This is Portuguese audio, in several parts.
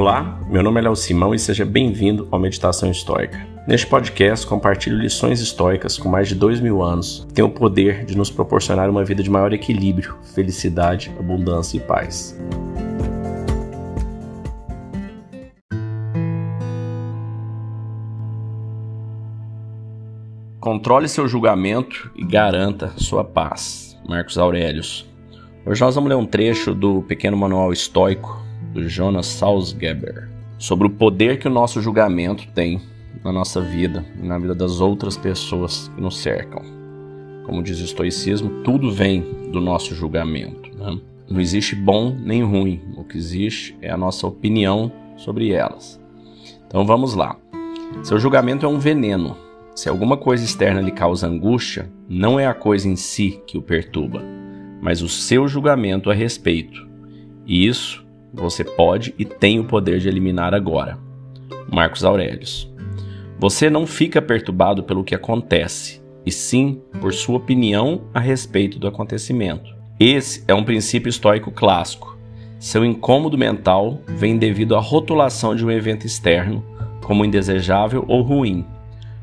Olá, meu nome é Léo Simão e seja bem-vindo ao Meditação Histórica. Neste podcast, compartilho lições históricas com mais de dois mil anos que têm o poder de nos proporcionar uma vida de maior equilíbrio, felicidade, abundância e paz. Controle seu julgamento e garanta sua paz. Marcos Aurelius. Hoje nós vamos ler um trecho do pequeno manual estoico do Jonas Salzgeber sobre o poder que o nosso julgamento tem na nossa vida e na vida das outras pessoas que nos cercam. Como diz o estoicismo, tudo vem do nosso julgamento. Né? Não existe bom nem ruim, o que existe é a nossa opinião sobre elas. Então vamos lá. Seu julgamento é um veneno. Se alguma coisa externa lhe causa angústia, não é a coisa em si que o perturba, mas o seu julgamento a respeito. E isso você pode e tem o poder de eliminar agora. Marcos Aurelius. Você não fica perturbado pelo que acontece, e sim por sua opinião a respeito do acontecimento. Esse é um princípio estoico clássico. Seu incômodo mental vem devido à rotulação de um evento externo como indesejável ou ruim,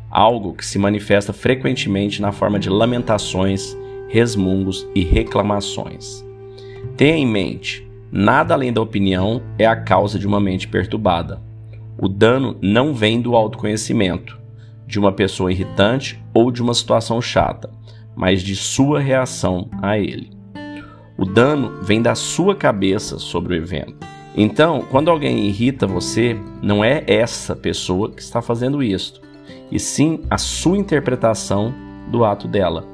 algo que se manifesta frequentemente na forma de lamentações, resmungos e reclamações. Tenha em mente, Nada além da opinião é a causa de uma mente perturbada. O dano não vem do autoconhecimento, de uma pessoa irritante ou de uma situação chata, mas de sua reação a ele. O dano vem da sua cabeça sobre o evento. Então, quando alguém irrita você, não é essa pessoa que está fazendo isso, e sim a sua interpretação do ato dela.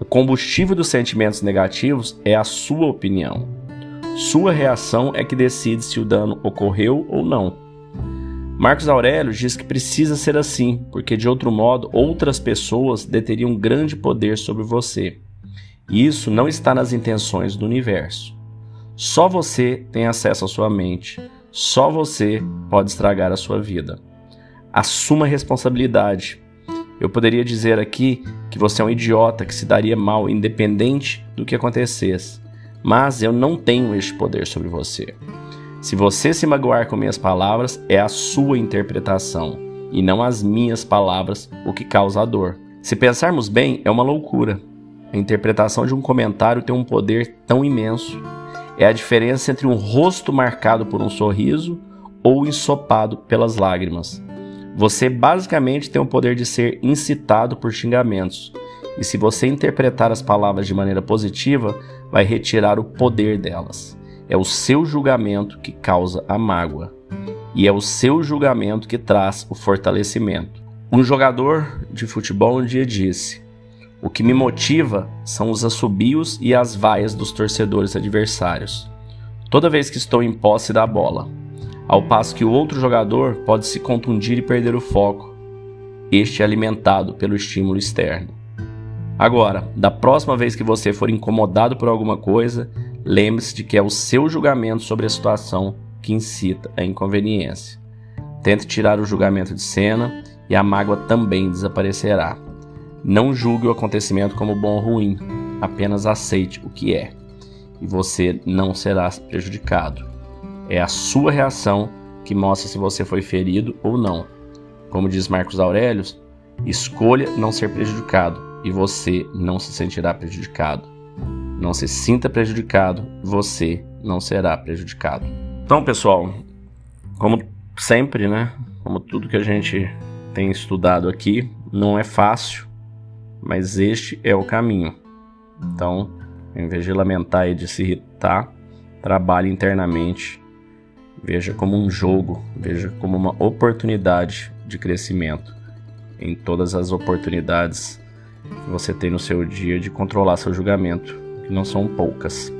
O combustível dos sentimentos negativos é a sua opinião. Sua reação é que decide se o dano ocorreu ou não. Marcos Aurélio diz que precisa ser assim, porque de outro modo outras pessoas deteriam grande poder sobre você. E isso não está nas intenções do universo. Só você tem acesso à sua mente. Só você pode estragar a sua vida. Assuma responsabilidade. Eu poderia dizer aqui que você é um idiota que se daria mal independente do que acontecesse mas eu não tenho este poder sobre você. Se você se magoar com minhas palavras, é a sua interpretação e não as minhas palavras o que causa a dor. Se pensarmos bem, é uma loucura. A interpretação de um comentário tem um poder tão imenso. É a diferença entre um rosto marcado por um sorriso ou ensopado pelas lágrimas. Você basicamente tem o poder de ser incitado por xingamentos. E se você interpretar as palavras de maneira positiva, vai retirar o poder delas. É o seu julgamento que causa a mágoa. E é o seu julgamento que traz o fortalecimento. Um jogador de futebol um dia disse: O que me motiva são os assobios e as vaias dos torcedores adversários, toda vez que estou em posse da bola. Ao passo que o outro jogador pode se contundir e perder o foco. Este é alimentado pelo estímulo externo. Agora, da próxima vez que você for incomodado por alguma coisa, lembre-se de que é o seu julgamento sobre a situação que incita a inconveniência. Tente tirar o julgamento de cena e a mágoa também desaparecerá. Não julgue o acontecimento como bom ou ruim, apenas aceite o que é, e você não será prejudicado. É a sua reação que mostra se você foi ferido ou não. Como diz Marcos Aurelius, escolha não ser prejudicado e você não se sentirá prejudicado. Não se sinta prejudicado, você não será prejudicado. Então, pessoal, como sempre, né? Como tudo que a gente tem estudado aqui, não é fácil, mas este é o caminho. Então, em vez de lamentar e de se irritar, trabalhe internamente. Veja como um jogo, veja como uma oportunidade de crescimento. Em todas as oportunidades que você tem no seu dia de controlar seu julgamento, que não são poucas.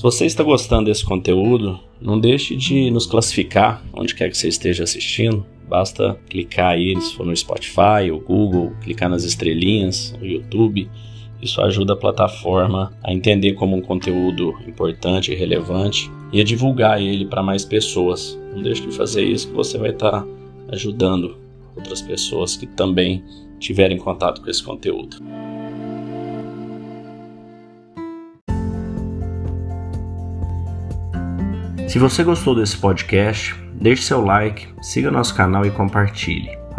Se você está gostando desse conteúdo, não deixe de nos classificar onde quer que você esteja assistindo. Basta clicar aí, se for no Spotify ou Google, clicar nas estrelinhas, no YouTube. Isso ajuda a plataforma a entender como um conteúdo importante e relevante e a divulgar ele para mais pessoas. Não deixe de fazer isso que você vai estar tá ajudando outras pessoas que também tiverem contato com esse conteúdo. Se você gostou desse podcast, deixe seu like, siga nosso canal e compartilhe.